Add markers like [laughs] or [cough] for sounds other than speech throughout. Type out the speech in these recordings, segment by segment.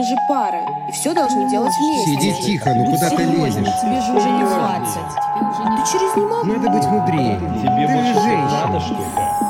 мы же пара, и все должны делать вместе. Сиди тихо, ну куда ты лезешь? Тебе же уже не 20. Ты через не могу. Надо быть мудрее. Тебе Ты больше же женщина. надо, что ли?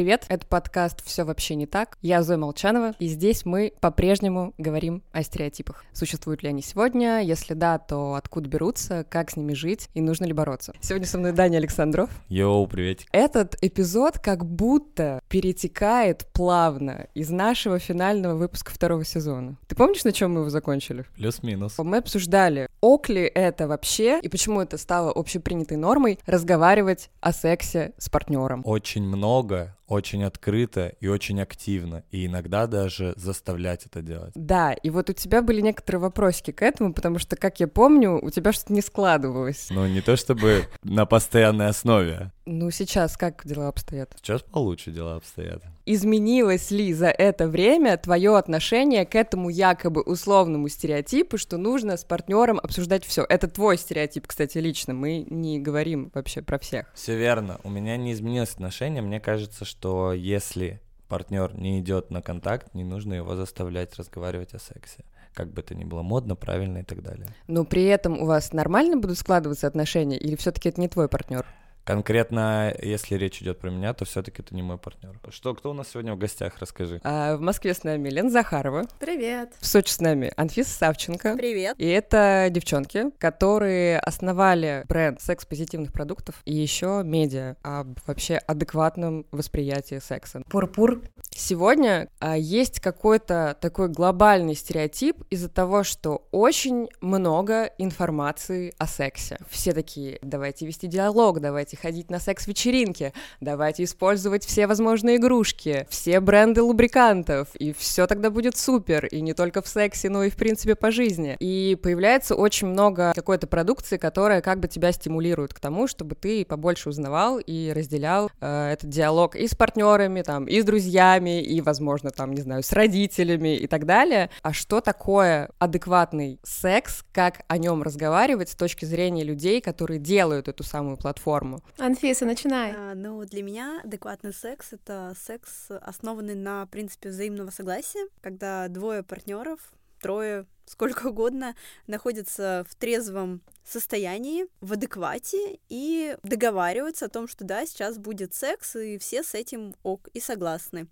Привет, это подкаст «Все вообще не так». Я Зоя Молчанова, и здесь мы по-прежнему говорим о стереотипах. Существуют ли они сегодня? Если да, то откуда берутся, как с ними жить и нужно ли бороться? Сегодня со мной Даня Александров. Йоу, приветик. Этот эпизод как будто перетекает плавно из нашего финального выпуска второго сезона. Ты помнишь, на чем мы его закончили? Плюс-минус. Мы обсуждали, ок ли это вообще, и почему это стало общепринятой нормой разговаривать о сексе с партнером. Очень много, очень открыто и очень активно. И иногда даже заставлять это делать. Да, и вот у тебя были некоторые вопросики к этому, потому что, как я помню, у тебя что-то не складывалось. Ну, не то чтобы на постоянной основе. Ну, сейчас как дела обстоят? Сейчас получше дела обстоят. Изменилось ли за это время твое отношение к этому якобы условному стереотипу, что нужно с партнером обсуждать все? Это твой стереотип, кстати, лично. Мы не говорим вообще про всех. Все верно. У меня не изменилось отношение. Мне кажется, что если партнер не идет на контакт, не нужно его заставлять разговаривать о сексе. Как бы это ни было модно, правильно и так далее. Но при этом у вас нормально будут складываться отношения, или все-таки это не твой партнер? Конкретно, если речь идет про меня, то все-таки это не мой партнер. Что, кто у нас сегодня в гостях, расскажи. А в Москве с нами Лена Захарова, Привет. в Сочи с нами Анфиса Савченко. Привет. И это девчонки, которые основали бренд секс-позитивных продуктов и еще медиа об вообще адекватном восприятии секса. Пурпур. Сегодня а, есть какой-то такой глобальный стереотип из-за того, что очень много информации о сексе. Все такие, давайте вести диалог, давайте ходить на секс-вечеринки, давайте использовать все возможные игрушки, все бренды лубрикантов, и все тогда будет супер, и не только в сексе, но и в принципе по жизни. И появляется очень много какой-то продукции, которая как бы тебя стимулирует к тому, чтобы ты побольше узнавал и разделял э, этот диалог и с партнерами, там, и с друзьями, и, возможно, там, не знаю, с родителями и так далее. А что такое адекватный секс, как о нем разговаривать с точки зрения людей, которые делают эту самую платформу? Анфиса, начинай. А, ну, для меня адекватный секс — это секс, основанный на принципе взаимного согласия, когда двое партнеров, трое, сколько угодно, находятся в трезвом состоянии, в адеквате и договариваются о том, что да, сейчас будет секс, и все с этим ок и согласны.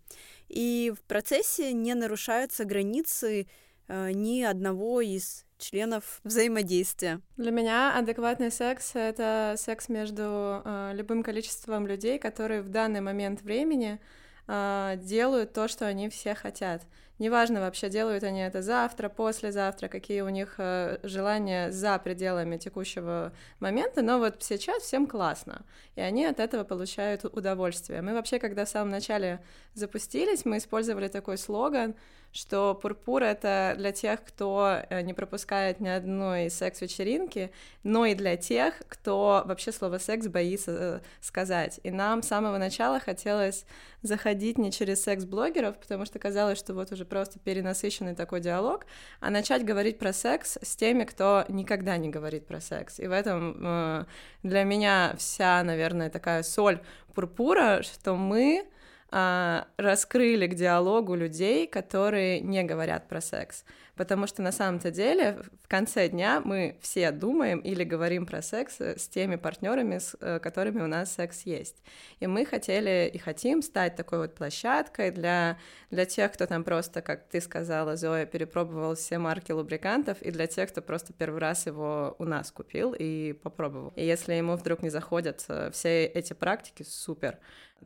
И в процессе не нарушаются границы э, ни одного из членов взаимодействия. Для меня адекватный секс — это секс между э, любым количеством людей, которые в данный момент времени э, делают то, что они все хотят. Неважно вообще, делают они это завтра, послезавтра, какие у них э, желания за пределами текущего момента, но вот сейчас всем классно, и они от этого получают удовольствие. Мы вообще, когда в самом начале запустились, мы использовали такой слоган, что пурпур — это для тех, кто э, не пропускает ни одной секс-вечеринки, но и для тех, кто вообще слово «секс» боится э, сказать. И нам с самого начала хотелось заходить не через секс-блогеров, потому что казалось, что вот уже просто перенасыщенный такой диалог, а начать говорить про секс с теми, кто никогда не говорит про секс. И в этом э, для меня вся, наверное, такая соль пурпура, что мы раскрыли к диалогу людей, которые не говорят про секс. Потому что на самом-то деле в конце дня мы все думаем или говорим про секс с теми партнерами, с э, которыми у нас секс есть. И мы хотели и хотим стать такой вот площадкой для, для тех, кто там просто, как ты сказала, Зоя, перепробовал все марки лубрикантов, и для тех, кто просто первый раз его у нас купил и попробовал. И если ему вдруг не заходят э, все эти практики, супер.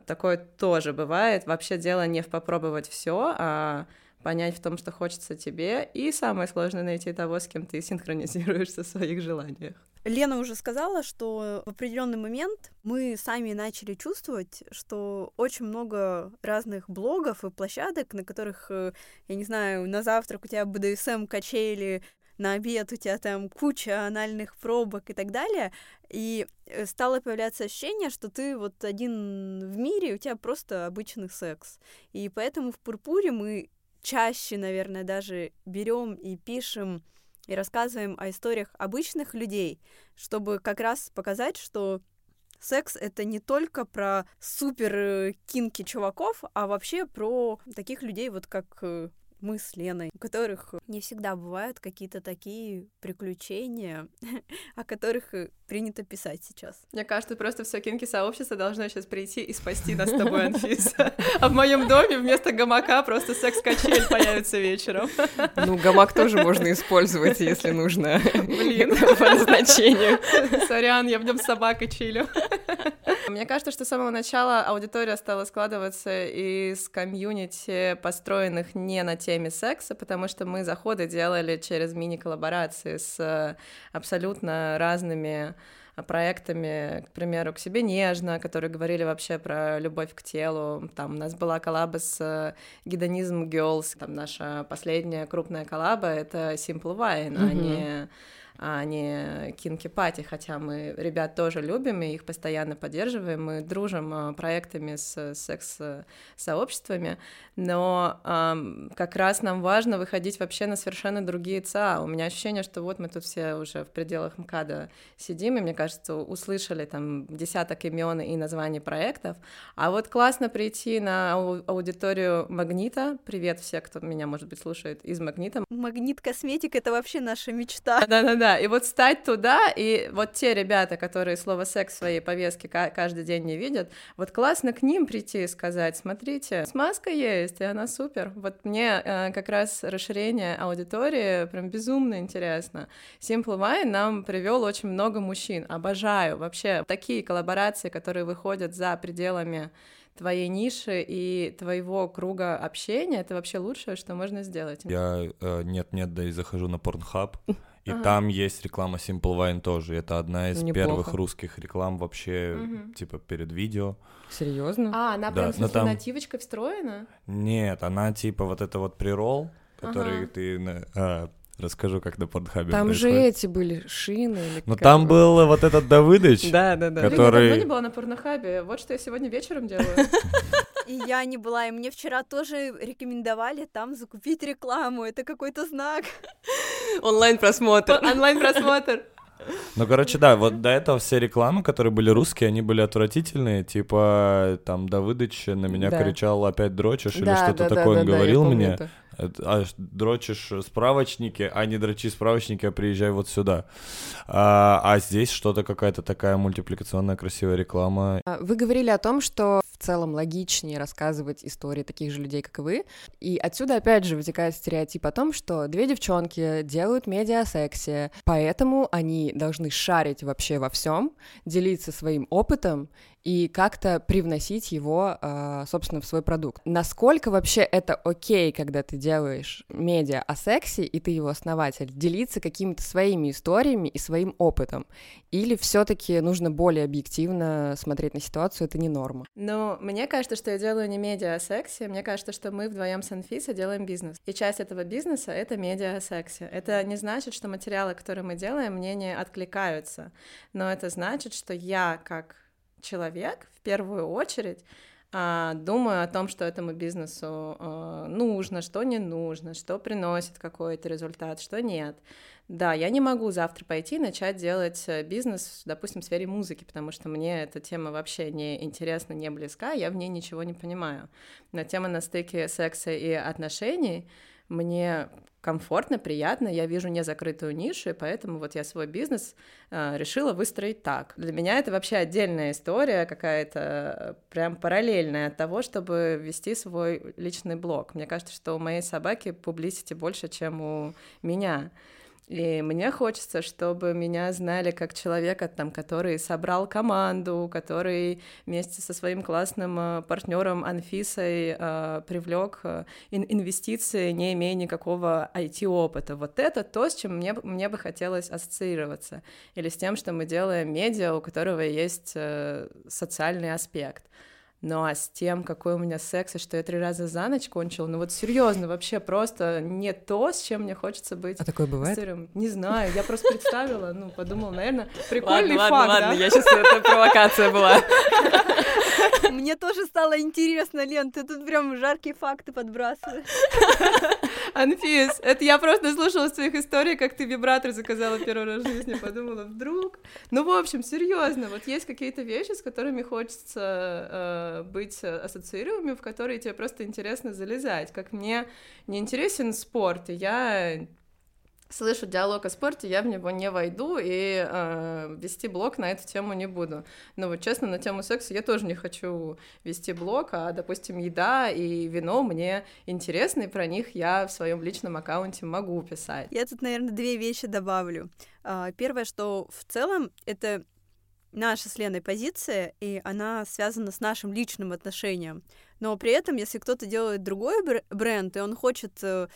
Такое тоже бывает. Вообще дело не в попробовать все, а понять в том, что хочется тебе, и самое сложное найти того, с кем ты синхронизируешься в своих желаниях. Лена уже сказала, что в определенный момент мы сами начали чувствовать, что очень много разных блогов и площадок, на которых, э, я не знаю, на завтрак у тебя БДСМ качели, на обед у тебя там куча анальных пробок и так далее, и э, стало появляться ощущение, что ты вот один в мире, у тебя просто обычный секс. И поэтому в Пурпуре мы чаще, наверное, даже берем и пишем и рассказываем о историях обычных людей, чтобы как раз показать, что секс — это не только про супер кинки чуваков, а вообще про таких людей, вот как э, мы с Леной, у которых не всегда бывают какие-то такие приключения, [laughs] о которых э, принято писать сейчас. Мне кажется, просто все кинки сообщество должно сейчас прийти и спасти нас с тобой, Анфиса. А в моем доме вместо гамака просто секс-качель появится вечером. Ну, гамак тоже можно использовать, если нужно. Блин. [laughs] По назначению. Сорян, я в нем с собакой чилю. Мне кажется, что с самого начала аудитория стала складываться из комьюнити, построенных не на теме секса, потому что мы заходы делали через мини-коллаборации с э, абсолютно разными проектами, к примеру, «К себе нежно», которые говорили вообще про любовь к телу. Там у нас была коллаба с Гедонизм Girls, там наша последняя крупная коллаба — это Simple Wine, mm-hmm. а не а не кинки пати, хотя мы ребят тоже любим и их постоянно поддерживаем, мы дружим а, проектами с секс-сообществами, но э, как раз нам важно выходить вообще на совершенно другие ЦА. У меня ощущение, что вот мы тут все уже в пределах МКАДа сидим, и мне кажется, услышали там десяток имен и названий проектов, а вот классно прийти на аудиторию Магнита. Привет все, кто меня, может быть, слушает из Магнита. Магнит Косметик — это вообще наша мечта. Да-да-да, и вот стать туда, и вот те ребята, которые слово «секс» в своей повестке каждый день не видят, вот классно к ним прийти и сказать, смотрите, смазка есть, и она супер. Вот мне э, как раз расширение аудитории прям безумно интересно. Simple Wine нам привел очень много мужчин. Обожаю вообще такие коллаборации, которые выходят за пределами твоей ниши и твоего круга общения, это вообще лучшее, что можно сделать. Я э, нет-нет, да и захожу на Pornhub, и ага. там есть реклама Simple Wine тоже. Это одна из Неплохо. первых русских реклам вообще, угу. типа, перед видео. Серьезно? А, она да, прям с там... нативочкой встроена? Нет, она типа вот это вот прирол, который ага. ты... А, расскажу, как на Порнхабе Там происходит. же эти были шины. Или ну там был вот этот Давыдыч, [laughs] да, да, да. который... Я давно не была на Порнохабе. Вот что я сегодня вечером делаю. [laughs] И я не была, и мне вчера тоже рекомендовали там закупить рекламу. Это какой-то знак. Онлайн-просмотр. Онлайн-просмотр. Ну, короче, да, вот до этого все рекламы, которые были русские, они были отвратительные. Типа, там, Давыдыч на меня да. кричал «опять дрочишь» да, или что-то да, такое да, он да, говорил мне. Это. А дрочишь справочники, а не дрочи справочники, а приезжай вот сюда. А, а здесь что-то какая-то такая мультипликационная красивая реклама. А, вы говорили о том, что целом логичнее рассказывать истории таких же людей, как и вы. И отсюда опять же вытекает стереотип о том, что две девчонки делают медиа о сексе, поэтому они должны шарить вообще во всем, делиться своим опытом и как-то привносить его, а, собственно, в свой продукт. Насколько вообще это окей, когда ты делаешь медиа о сексе, и ты его основатель, делиться какими-то своими историями и своим опытом? Или все таки нужно более объективно смотреть на ситуацию, это не норма? Ну, мне кажется, что я делаю не медиа о сексе, мне кажется, что мы вдвоем с Анфисой делаем бизнес. И часть этого бизнеса — это медиа о сексе. Это не значит, что материалы, которые мы делаем, мне не откликаются, но это значит, что я, как человек в первую очередь а, думаю о том, что этому бизнесу а, нужно, что не нужно, что приносит какой-то результат, что нет. Да, я не могу завтра пойти и начать делать э, бизнес, допустим, в сфере музыки, потому что мне эта тема вообще не интересна, не близка, я в ней ничего не понимаю. Но тема на стыке секса и отношений мне комфортно, приятно, я вижу незакрытую нишу, и поэтому вот я свой бизнес э, решила выстроить так. Для меня это вообще отдельная история, какая-то прям параллельная от того, чтобы вести свой личный блог. Мне кажется, что у моей собаки публисити больше, чем у меня. И мне хочется, чтобы меня знали как человека, там, который собрал команду, который вместе со своим классным э, партнером Анфисой э, привлек э, инвестиции, не имея никакого IT-опыта. Вот это то, с чем мне, мне бы хотелось ассоциироваться. Или с тем, что мы делаем медиа, у которого есть э, социальный аспект. Ну а с тем, какой у меня секс, и что я три раза за ночь кончила, ну вот серьезно, вообще просто не то, с чем мне хочется быть. А такое бывает? Сырым. Не знаю, я просто представила, ну, подумала, наверное, прикольный ладно, факт, ладно, да? ладно, я сейчас, это провокация была. Мне тоже стало интересно, Лен, ты тут прям жаркие факты подбрасываешь. Анфис, это я просто слушала своих историй, как ты вибратор заказала первый раз в жизни, подумала, вдруг. Ну, в общем, серьезно, вот есть какие-то вещи, с которыми хочется э, быть ассоциируемыми, в которые тебе просто интересно залезать. Как мне не интересен спорт, и я слышу диалог о спорте, я в него не войду и э, вести блог на эту тему не буду. Но вот честно, на тему секса я тоже не хочу вести блог, а, допустим, еда и вино мне интересны, и про них я в своем личном аккаунте могу писать. Я тут, наверное, две вещи добавлю. А, первое, что в целом это наша с Леной позиция, и она связана с нашим личным отношением. Но при этом, если кто-то делает другой бренд, и он хочет э,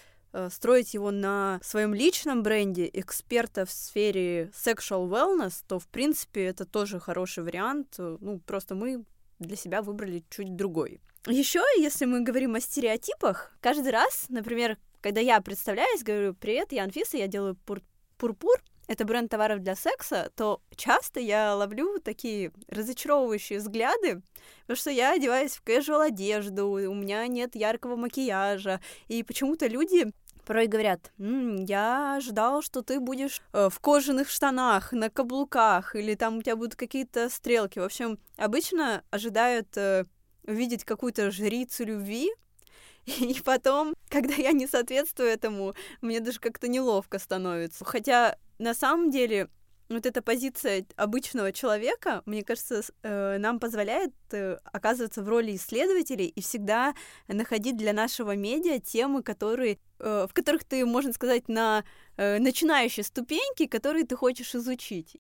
строить его на своем личном бренде эксперта в сфере sexual wellness, то, в принципе, это тоже хороший вариант. Ну, просто мы для себя выбрали чуть другой. Еще, если мы говорим о стереотипах, каждый раз, например, когда я представляюсь, говорю, привет, я Анфиса, я делаю пур пурпур, это бренд товаров для секса, то часто я ловлю такие разочаровывающие взгляды, потому что я одеваюсь в casual одежду, у меня нет яркого макияжа, и почему-то люди порой говорят, М, я ожидал, что ты будешь э, в кожаных штанах, на каблуках, или там у тебя будут какие-то стрелки. В общем, обычно ожидают э, увидеть какую-то жрицу любви, [laughs] и потом, когда я не соответствую этому, мне даже как-то неловко становится. Хотя на самом деле вот эта позиция обычного человека, мне кажется, э, нам позволяет э, оказываться в роли исследователей и всегда находить для нашего медиа темы, которые, э, в которых ты, можно сказать, на начинающей ступеньке, которые ты хочешь изучить.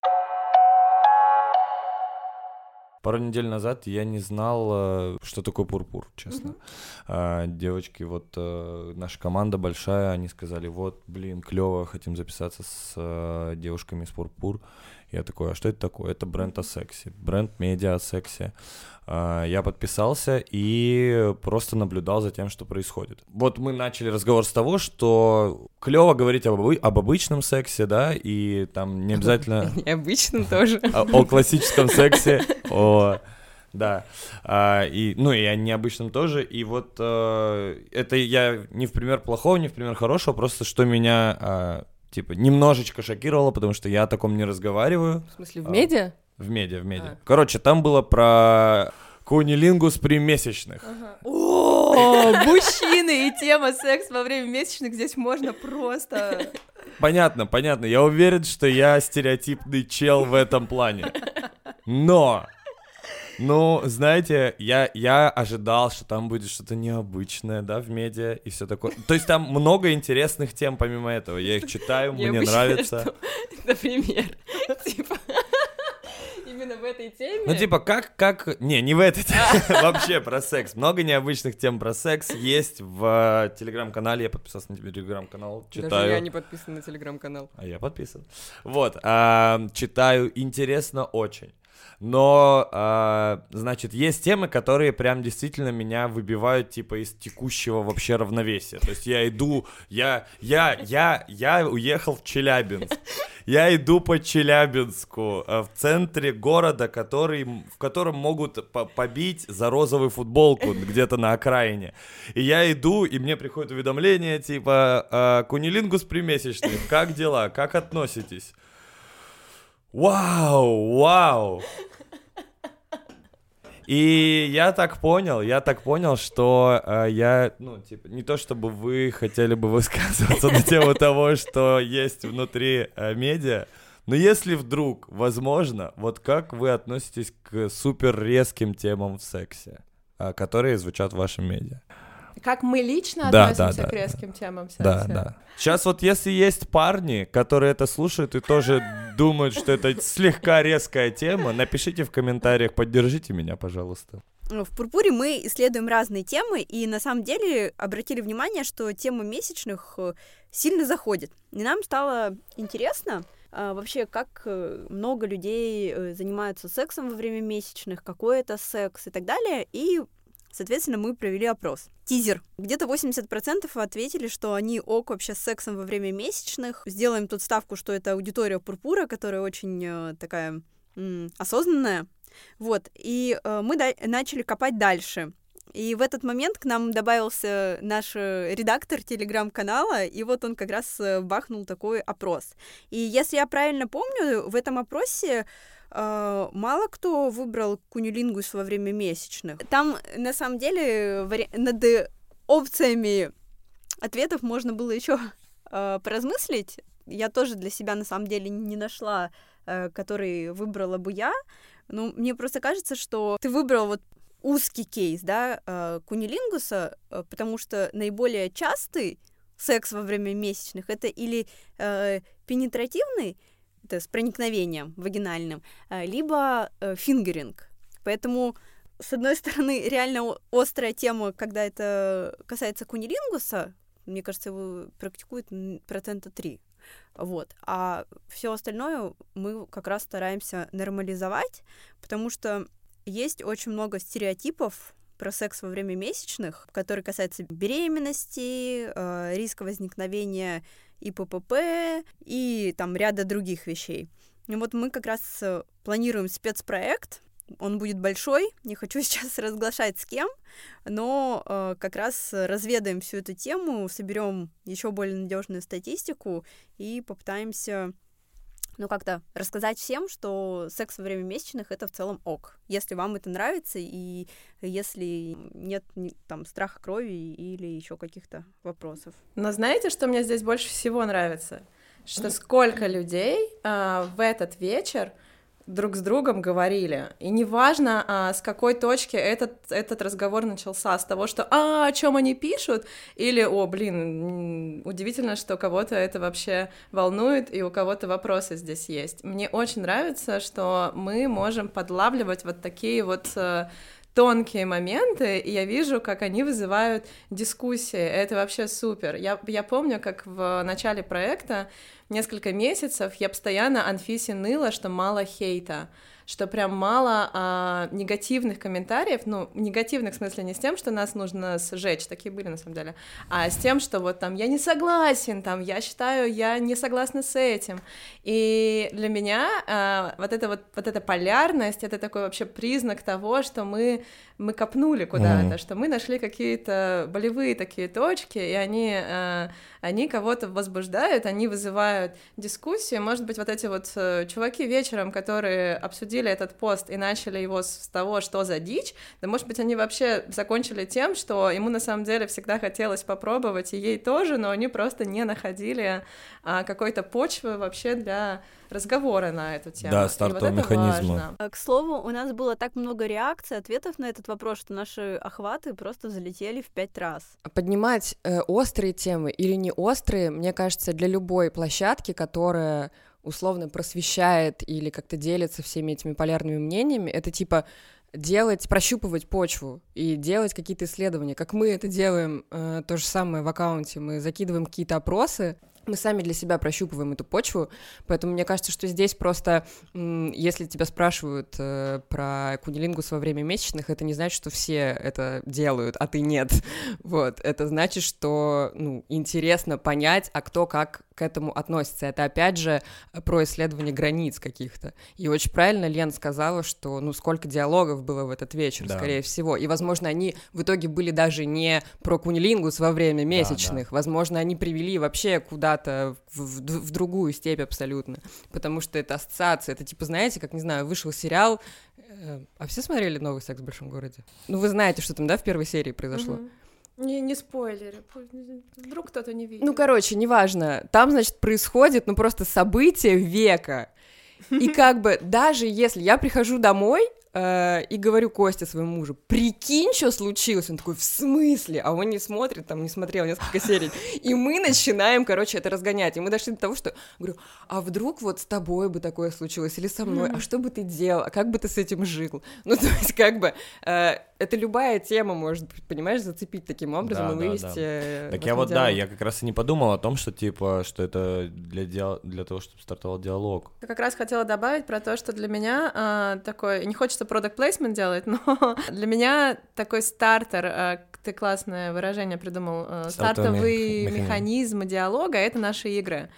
Пару недель назад я не знал, э, что такое пурпур, честно. Mm-hmm. девочки, вот э, наша команда большая, они сказали, вот, блин, клево, хотим записаться с э, девушками из пурпур. Я такой, а что это такое? Это бренд о сексе, бренд медиа о сексе. А, я подписался и просто наблюдал за тем, что происходит. Вот мы начали разговор с того, что клево говорить об, об обычном сексе, да, и там не обязательно... [laughs] Необычном тоже. [laughs] О классическом сексе, о... Да, а, и, ну и о необычном тоже, и вот а, это я не в пример плохого, не в пример хорошего, просто что меня, а, типа, немножечко шокировало, потому что я о таком не разговариваю. В смысле, в медиа? В медиа, в медиа. А. Короче, там было про кунилингус при месячных. Ага. О, мужчины и тема секс во время месячных здесь можно просто... Понятно, понятно. Я уверен, что я стереотипный чел в этом плане. Но ну, знаете, я, я ожидал, что там будет что-то необычное, да, в медиа и все такое. То есть там много интересных тем помимо этого. Я их читаю, мне нравится. [laughs] Например, [laughs] типа [laughs] именно в этой теме. Ну, типа, как, как... Не, не в этой теме, вообще про секс. Много необычных тем про секс есть в телеграм-канале. Я подписался на телеграм-канал, читаю. Даже я не подписан на телеграм-канал. А я подписан. Вот, читаю, интересно очень. Но, э, значит, есть темы, которые прям действительно меня выбивают, типа, из текущего вообще равновесия. То есть я иду, я, я, я, я уехал в Челябинск. Я иду по Челябинску, э, в центре города, который, в котором могут по побить за розовую футболку где-то на окраине. И я иду, и мне приходит уведомление, типа, э, кунилингус примесячный, как дела, как относитесь? Вау, вау. И я так понял, я так понял, что э, я, ну, типа, не то чтобы вы хотели бы высказываться на тему того, что есть внутри э, медиа, но если вдруг, возможно, вот как вы относитесь к супер резким темам в сексе, э, которые звучат в вашем медиа? Как мы лично да, относимся да, да, к резким да. темам секса. Да, да. Сейчас вот если есть парни, которые это слушают и тоже думают, что это слегка резкая тема, напишите в комментариях, поддержите меня, пожалуйста. В Пурпуре мы исследуем разные темы, и на самом деле обратили внимание, что тема месячных э, сильно заходит. И нам стало интересно, а, вообще, как э, много людей э, занимаются сексом во время месячных, какой это секс и так далее. И Соответственно, мы провели опрос. Тизер. Где-то 80% ответили, что они ок вообще с сексом во время месячных. Сделаем тут ставку, что это аудитория Пурпура, которая очень э, такая м- осознанная. Вот, и э, мы да- начали копать дальше. И в этот момент к нам добавился наш э, редактор телеграм-канала, и вот он как раз э, бахнул такой опрос. И если я правильно помню, в этом опросе мало кто выбрал кунилингус во время месячных. Там, на самом деле, вари... над опциями ответов можно было еще э, поразмыслить. Я тоже для себя, на самом деле, не нашла, э, который выбрала бы я. Ну, мне просто кажется, что ты выбрал вот узкий кейс, да, кунилингуса, потому что наиболее частый секс во время месячных это или э, пенетративный, это с проникновением вагинальным, э, либо э, фингеринг. Поэтому, с одной стороны, реально острая тема, когда это касается кунилингуса, мне кажется, его практикуют процента 3. Вот. А все остальное мы как раз стараемся нормализовать, потому что есть очень много стереотипов про секс во время месячных, которые касаются беременности, э, риска возникновения ИППП и там ряда других вещей. И вот мы как раз э, планируем спецпроект, он будет большой, не хочу [laughs] сейчас разглашать с кем, но э, как раз разведаем всю эту тему, соберем еще более надежную статистику и попытаемся ну, как-то рассказать всем, что секс во время месячных — это в целом ок. Если вам это нравится, и если нет там страха крови или еще каких-то вопросов. Но знаете, что мне здесь больше всего нравится? Что сколько людей э, в этот вечер друг с другом говорили. И неважно, а, с какой точки этот, этот разговор начался, с того, что «а, о чем они пишут?» или «о, блин, удивительно, что кого-то это вообще волнует, и у кого-то вопросы здесь есть». Мне очень нравится, что мы можем подлавливать вот такие вот э, тонкие моменты, и я вижу, как они вызывают дискуссии. Это вообще супер. Я, я помню, как в начале проекта несколько месяцев я постоянно Анфисе ныла, что мало хейта что прям мало а, негативных комментариев, ну, негативных в смысле не с тем, что нас нужно сжечь, такие были на самом деле, а с тем, что вот там я не согласен, там я считаю, я не согласна с этим. И для меня а, вот эта вот, вот эта полярность, это такой вообще признак того, что мы, мы копнули куда-то, mm-hmm. что мы нашли какие-то болевые такие точки, и они, а, они кого-то возбуждают, они вызывают дискуссию, может быть, вот эти вот э, чуваки вечером, которые обсудили этот пост и начали его с того, что за дичь, да, может быть, они вообще закончили тем, что ему на самом деле всегда хотелось попробовать, и ей тоже, но они просто не находили а, какой-то почвы вообще для разговора на эту тему. Да, стартового вот механизма. Важно. А, к слову, у нас было так много реакций, ответов на этот вопрос, что наши охваты просто залетели в пять раз. Поднимать э, острые темы или не острые, мне кажется, для любой площадки, которая условно просвещает или как-то делится всеми этими полярными мнениями, это типа делать, прощупывать почву и делать какие-то исследования. Как мы это делаем, э, то же самое в аккаунте. Мы закидываем какие-то опросы, мы сами для себя прощупываем эту почву, поэтому мне кажется, что здесь просто, если тебя спрашивают э, про кунилингус во время месячных, это не значит, что все это делают, а ты нет. [laughs] Вот, это значит, что, ну, интересно понять, а кто как к этому относится. Это, опять же, про исследование границ каких-то. И очень правильно Лен сказала, что, ну, сколько диалогов было в этот вечер, да. скорее всего. И, возможно, они в итоге были даже не про кунилингус во время месячных. Да, да. Возможно, они привели вообще куда-то в, в, в другую степь абсолютно. Потому что это ассоциация. Это типа, знаете, как, не знаю, вышел сериал, э, а все смотрели «Новый секс в большом городе»? Ну, вы знаете, что там, да, в первой серии произошло? Угу. Не, не спойлеры, вдруг кто-то не видит. Ну, короче, неважно. Там, значит, происходит, ну, просто событие века. И [laughs] как бы даже если я прихожу домой, Э, и говорю Косте своему мужу, прикинь, что случилось. Он такой, в смысле? А он не смотрит, там, не смотрел несколько серий. И мы начинаем, короче, это разгонять. И мы дошли до того, что, говорю, а вдруг вот с тобой бы такое случилось, или со мной, а что бы ты делал, а как бы ты с этим жил? Ну, то есть, как бы, э, это любая тема может, понимаешь, зацепить таким образом да, и вывести... Да, да. Э, так я вот, диалог. да, я как раз и не подумал о том, что, типа, что это для, диал... для того, чтобы стартовал диалог. Я как раз хотела добавить про то, что для меня э, такой, не хочется продукт плейсмент делать, [laughs] но для меня такой стартер, э, ты классное выражение придумал, э, стартовый механизм диалога — это наши игры.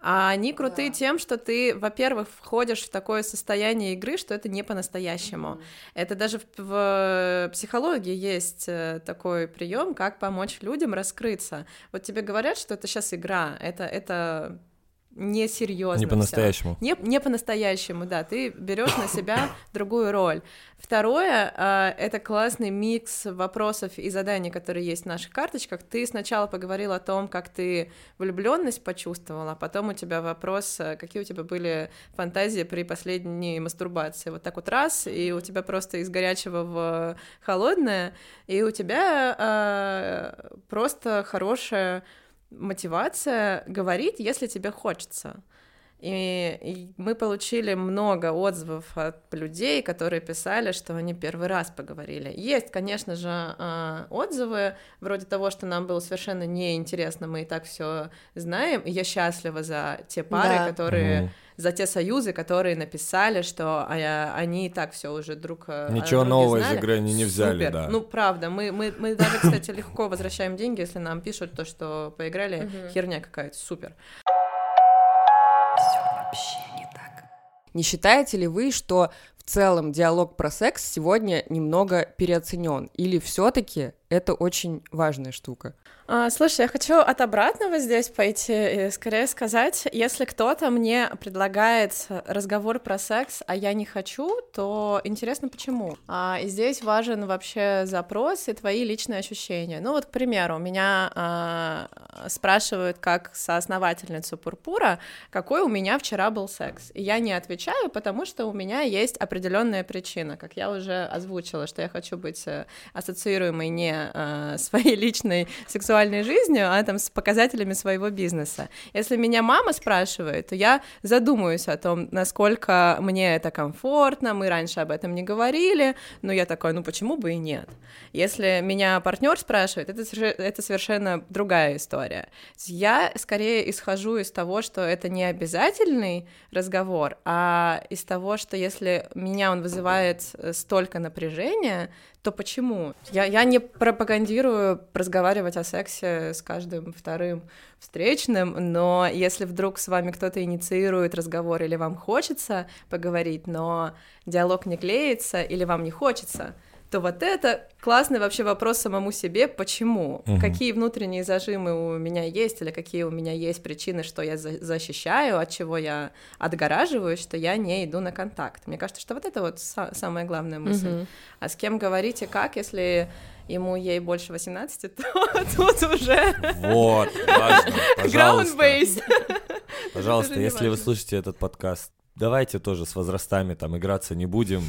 А они крутые да. тем, что ты, во-первых, входишь в такое состояние игры, что это не по-настоящему. Mm-hmm. Это даже в, в психологии есть э, такой прием, как помочь людям раскрыться. Вот тебе говорят, что это сейчас игра, это это несерьезно. Не по-настоящему. Не, не по-настоящему, да. Ты берешь на себя [coughs] другую роль. Второе, э, это классный микс вопросов и заданий, которые есть в наших карточках. Ты сначала поговорил о том, как ты влюбленность почувствовала, а потом у тебя вопрос, э, какие у тебя были фантазии при последней мастурбации. Вот так вот раз, и у тебя просто из горячего в холодное, и у тебя э, просто хорошая мотивация говорить, если тебе хочется. И, и мы получили много отзывов от людей, которые писали, что они первый раз поговорили. Есть, конечно же, а, отзывы вроде того, что нам было совершенно неинтересно, мы и так все знаем. И я счастлива за те пары, да. которые mm за те союзы, которые написали, что а, они и так все уже друг э, Ничего нового знали. из игры они не взяли, Супер. да. Ну, правда, мы, мы, мы даже, кстати, легко возвращаем деньги, если нам пишут то, что поиграли, херня какая-то, супер. Вообще не так. Не считаете ли вы, что в целом диалог про секс сегодня немного переоценен? Или все-таки это очень важная штука? А, слушай, я хочу от обратного здесь пойти и скорее сказать, если кто-то мне предлагает разговор про секс, а я не хочу, то интересно почему. А, здесь важен вообще запрос и твои личные ощущения. Ну вот, к примеру, меня а, спрашивают как соосновательницу Пурпура, какой у меня вчера был секс. И я не отвечаю, потому что у меня есть определенная причина, как я уже озвучила, что я хочу быть э, ассоциируемой не а, [laughs] своей личной сексуальной сексуальной жизнью, а там с показателями своего бизнеса. Если меня мама спрашивает, то я задумаюсь о том, насколько мне это комфортно, мы раньше об этом не говорили, но я такой, ну почему бы и нет? Если меня партнер спрашивает, это, это совершенно другая история. Я скорее исхожу из того, что это не обязательный разговор, а из того, что если меня он вызывает э, столько напряжения, то почему? Я, я не пропагандирую разговаривать о сексе с каждым вторым встречным, но если вдруг с вами кто-то инициирует разговор или вам хочется поговорить, но диалог не клеится или вам не хочется, то вот это классный вообще вопрос самому себе, почему, угу. какие внутренние зажимы у меня есть, или какие у меня есть причины, что я за защищаю, от чего я отгораживаюсь, что я не иду на контакт. Мне кажется, что вот это вот самая главная мысль. Угу. А с кем говорить и как, если ему ей больше 18, [laughs] то тут уже... Вот, важно, пожалуйста. [laughs] Пожалуйста, если вы слушаете этот подкаст, давайте тоже с возрастами там играться не будем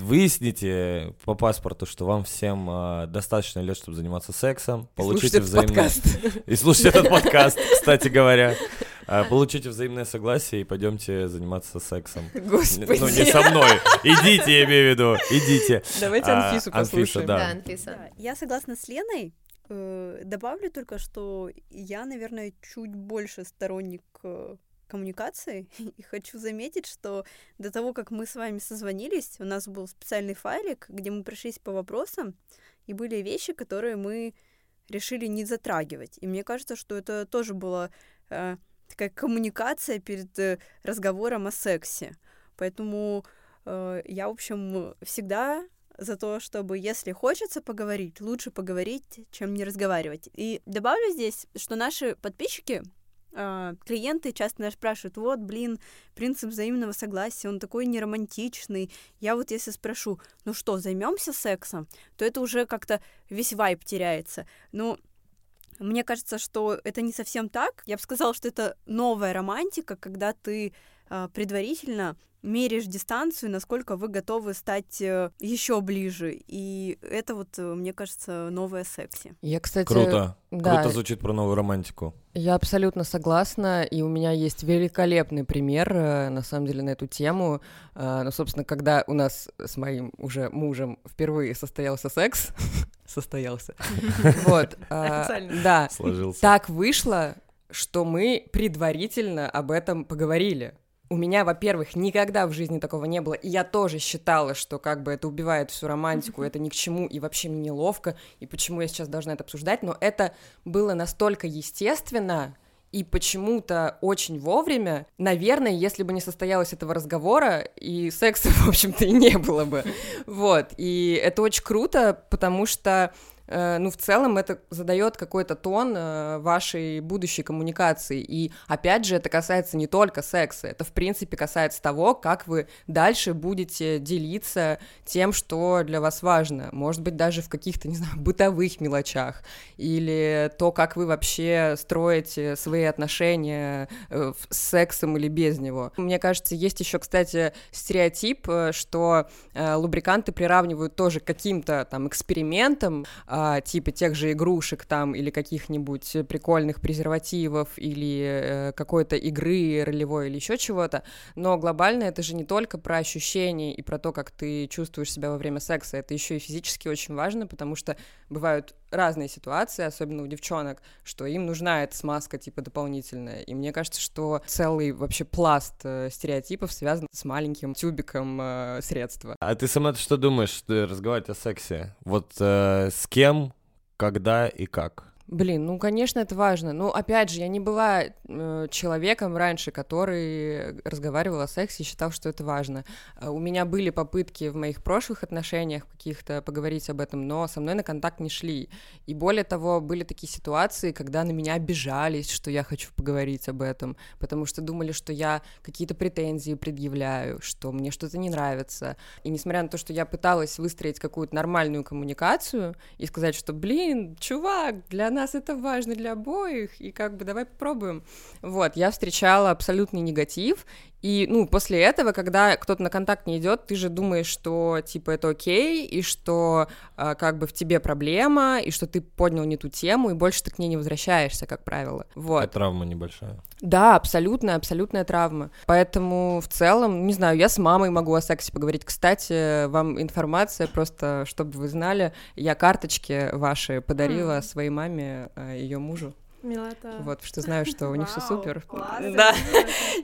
выясните по паспорту, что вам всем э, достаточно лет, чтобы заниматься сексом, получите взаимное... [laughs] И слушайте этот подкаст, [laughs] кстати говоря. А, получите взаимное согласие и пойдемте заниматься сексом. Господи. Ну, не со мной. Идите, я имею в виду. Идите. Давайте а, Анфису послушаем. Анфиса, да. да, Анфиса. Я согласна с Леной. Э, добавлю только, что я, наверное, чуть больше сторонник э, коммуникации. [laughs] И хочу заметить, что до того, как мы с вами созвонились, у нас был специальный файлик, где мы прошлись по вопросам, и были вещи, которые мы решили не затрагивать. И мне кажется, что это тоже была э, такая коммуникация перед э, разговором о сексе. Поэтому э, я, в общем, всегда за то, чтобы, если хочется поговорить, лучше поговорить, чем не разговаривать. И добавлю здесь, что наши подписчики клиенты часто нас спрашивают, вот, блин, принцип взаимного согласия, он такой неромантичный. Я вот если спрошу, ну что, займемся сексом, то это уже как-то весь вайп теряется. Ну, мне кажется, что это не совсем так. Я бы сказала, что это новая романтика, когда ты предварительно меряешь дистанцию, насколько вы готовы стать э, еще ближе. И это вот, э, мне кажется, новое секси. Я, кстати... Круто. Да. Круто звучит про новую романтику. Я абсолютно согласна, и у меня есть великолепный пример, э, на самом деле, на эту тему. Ну, собственно, когда у нас с моим уже мужем впервые состоялся секс, [laughs] состоялся, [laughs] вот, да, так вышло, что мы предварительно об этом поговорили у меня, во-первых, никогда в жизни такого не было, и я тоже считала, что как бы это убивает всю романтику, это ни к чему, и вообще мне неловко, и почему я сейчас должна это обсуждать, но это было настолько естественно, И почему-то очень вовремя, наверное, если бы не состоялось этого разговора, и секса, [laughs] в общем-то, и не было бы. Вот. И это очень круто, потому что ну, в целом это задает какой-то тон э, вашей будущей коммуникации. И, опять же, это касается не только секса, это, в принципе, касается того, как вы дальше будете делиться тем, что для вас важно. Может быть, даже в каких-то, не знаю, бытовых мелочах. Или то, как вы вообще строите свои отношения э, с сексом или без него. Мне кажется, есть еще, кстати, стереотип, что лубриканты приравнивают тоже к каким-то там экспериментам, а, типа тех же игрушек там или каких-нибудь прикольных презервативов или э, какой-то игры ролевой или еще чего-то, но глобально это же не только про ощущения и про то, как ты чувствуешь себя во время секса, это еще и физически очень важно, потому что бывают разные ситуации, особенно у девчонок, что им нужна эта смазка типа дополнительная. И мне кажется, что целый вообще пласт э, стереотипов связан с маленьким тюбиком э, средства. А ты сама что думаешь, разговаривать о сексе? Вот э, с кем, когда и как? Блин, ну, конечно, это важно. Но, опять же, я не была э, человеком раньше, который разговаривал о сексе и считал, что это важно. Э, у меня были попытки в моих прошлых отношениях каких-то поговорить об этом, но со мной на контакт не шли. И более того, были такие ситуации, когда на меня обижались, что я хочу поговорить об этом, потому что думали, что я какие-то претензии предъявляю, что мне что-то не нравится. И несмотря на то, что я пыталась выстроить какую-то нормальную коммуникацию и сказать, что, блин, чувак, для нас это важно для обоих, и как бы давай попробуем. Вот, я встречала абсолютный негатив, и, ну, после этого, когда кто-то на контакт не идет, ты же думаешь, что, типа, это окей, и что, э, как бы, в тебе проблема, и что ты поднял не ту тему, и больше ты к ней не возвращаешься, как правило. Вот. Это травма небольшая. Да, абсолютная, абсолютная травма. Поэтому, в целом, не знаю, я с мамой могу о сексе поговорить. Кстати, вам информация, просто чтобы вы знали, я карточки ваши подарила mm. своей маме, э, ее мужу. Милота. Вот, что знаю, что у них все супер. Да.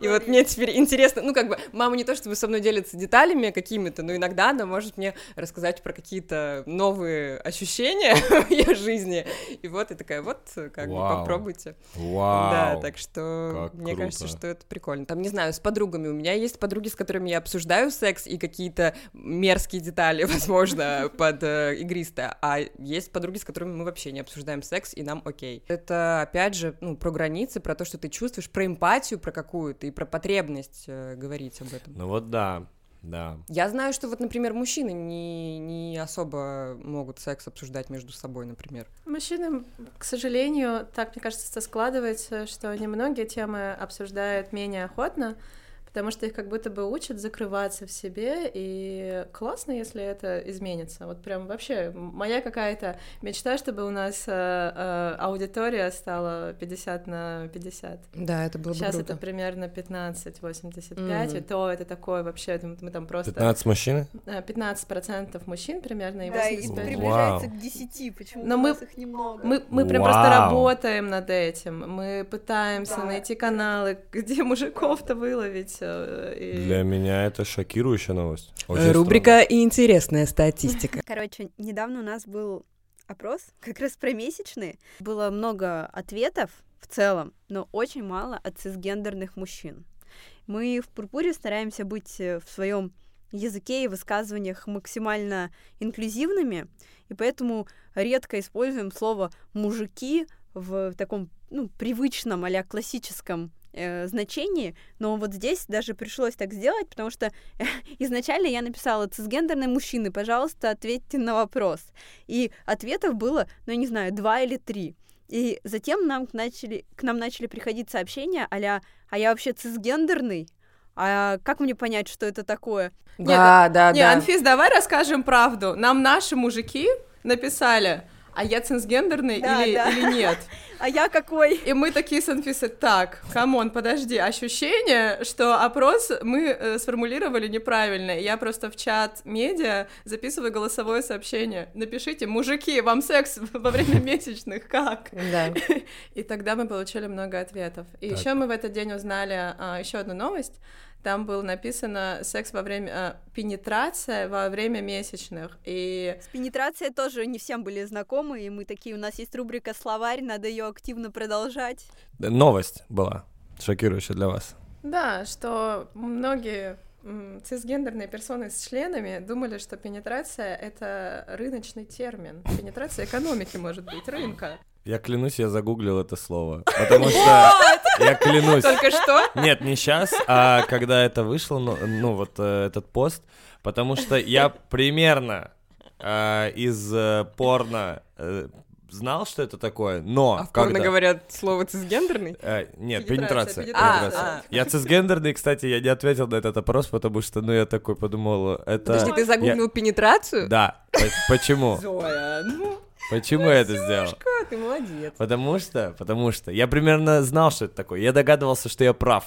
И вот мне теперь интересно, ну, как бы, мама не то чтобы со мной делится деталями какими-то, но иногда она может мне рассказать про какие-то новые ощущения [laughs] в ее жизни. И вот, и такая, вот, как бы, попробуйте. Вау. Да, так что мне кажется, что это прикольно. Там, не знаю, с подругами. У меня есть подруги, с которыми я обсуждаю секс и какие-то мерзкие детали, [laughs] возможно, под э, игристое. А есть подруги, с которыми мы вообще не обсуждаем секс, и нам окей. Это опять же, ну, про границы, про то, что ты чувствуешь, про эмпатию про какую-то и про потребность э, говорить об этом. Ну вот да, да. Я знаю, что вот, например, мужчины не, не особо могут секс обсуждать между собой, например. Мужчины, к сожалению, так, мне кажется, складывается, что они многие темы обсуждают менее охотно, потому что их как будто бы учат закрываться в себе, и классно, если это изменится. Вот прям вообще моя какая-то мечта, чтобы у нас э, э, аудитория стала 50 на 50. Да, это было бы Сейчас круто. это примерно 15-85, mm-hmm. и то это такое вообще, мы там просто... 15 мужчин? 15% мужчин примерно, и Да, и приближается к 10, почему Но мы, их немного. Мы, мы прям Вау. просто работаем над этим, мы пытаемся да. найти каналы, [laughs] где мужиков-то выловить, и... Для меня это шокирующая новость. Очень Рубрика странно. «Интересная статистика». [laughs] Короче, недавно у нас был опрос, как раз про месячные. Было много ответов в целом, но очень мало от цисгендерных мужчин. Мы в Пурпуре стараемся быть э, в своем языке и высказываниях максимально инклюзивными, и поэтому редко используем слово «мужики» в таком ну, привычном а классическом э, значении, но вот здесь даже пришлось так сделать, потому что [laughs] изначально я написала «цисгендерные мужчины, пожалуйста, ответьте на вопрос». И ответов было, ну, я не знаю, два или три. И затем нам начали, к нам начали приходить сообщения а «А я вообще цисгендерный?» А как мне понять, что это такое? Да, нет, да, не, да. Анфис, давай расскажем правду. Нам наши мужики написали, а я цисгендерный да, или, да. или нет? [laughs] А я какой? И мы такие с Анфисой, так, come on, подожди, ощущение, что опрос мы э, сформулировали неправильно. Я просто в чат медиа записываю голосовое сообщение. Напишите, мужики, вам секс [laughs] во время [laughs] месячных как? Да. И тогда мы получили много ответов. И еще мы в этот день узнали а, еще одну новость там было написано секс во время э, пенетрация во время месячных и с пенетрацией тоже не всем были знакомы и мы такие у нас есть рубрика словарь надо ее активно продолжать новость была шокирующая для вас да что многие цисгендерные персоны с членами думали, что пенетрация — это рыночный термин. Пенетрация экономики, может быть, рынка. Я клянусь, я загуглил это слово. [laughs] Потому что... Я клянусь. Только что? Нет, не сейчас, а когда это вышло, ну, ну вот э, этот пост, потому что я примерно э, из э, порно э, знал, что это такое, но... А в когда... порно говорят слово цисгендерный? Э, нет, пенетрация. пенетрация. А, а. Я цисгендерный, кстати, я не ответил на этот опрос, потому что, ну, я такой подумал, это... Подожди, ты загуглил я... пенетрацию? Да. Почему? [laughs] Зоя, ну... Почему я это сделал? ты молодец. Потому что, потому что я примерно знал, что это такое. Я догадывался, что я прав.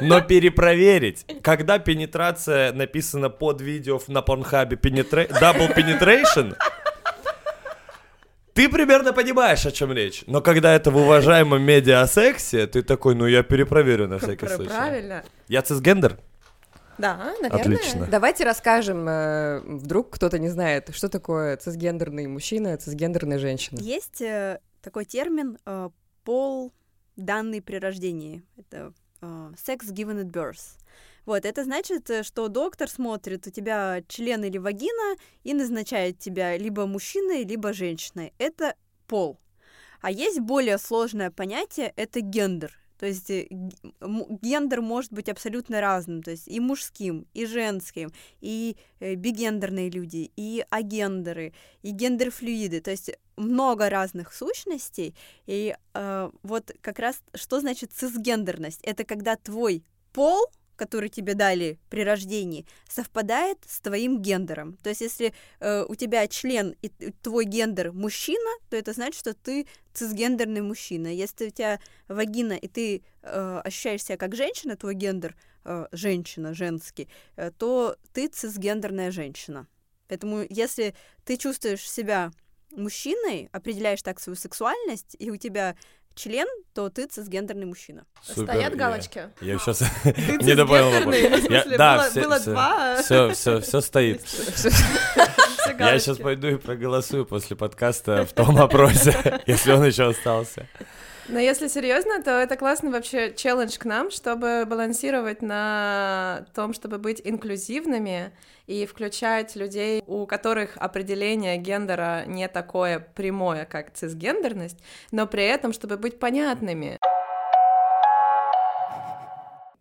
Но перепроверить, когда пенетрация написана под видео на порнхабе double penetration, ты примерно понимаешь, о чем речь. Но когда это в уважаемом медиа-сексе, ты такой, ну я перепроверю на всякий случай. Правильно. Я цисгендер? Да, наверное. Отлично. Давайте расскажем, э, вдруг кто-то не знает, что такое цисгендерный мужчина, цисгендерная женщина. Есть э, такой термин э, пол данный при рождении. Это sex given at birth. Вот, это значит, что доктор смотрит у тебя член или вагина и назначает тебя либо мужчиной, либо женщиной. Это пол. А есть более сложное понятие, это гендер. То есть э, гендер может быть абсолютно разным, то есть и мужским, и женским, и э, бигендерные люди, и агендеры, и гендерфлюиды, то есть много разных сущностей. И э, вот как раз что значит цисгендерность? Это когда твой пол который тебе дали при рождении, совпадает с твоим гендером. То есть, если э, у тебя член и твой гендер мужчина, то это значит, что ты цисгендерный мужчина. Если у тебя вагина и ты э, ощущаешь себя как женщина, твой гендер э, женщина, женский, э, то ты цисгендерная женщина. Поэтому, если ты чувствуешь себя мужчиной, определяешь так свою сексуальность, и у тебя член, то ты цисгендерный мужчина. Супер, Стоят галочки. Я, [laughs] я сейчас не вопрос. Да, было два. Все, все, все стоит. [laughs] Я сейчас пойду и проголосую после подкаста в том опросе, [laughs] если он еще остался. Но если серьезно, то это классный вообще челлендж к нам, чтобы балансировать на том, чтобы быть инклюзивными и включать людей, у которых определение гендера не такое прямое, как цисгендерность, но при этом, чтобы быть понятными.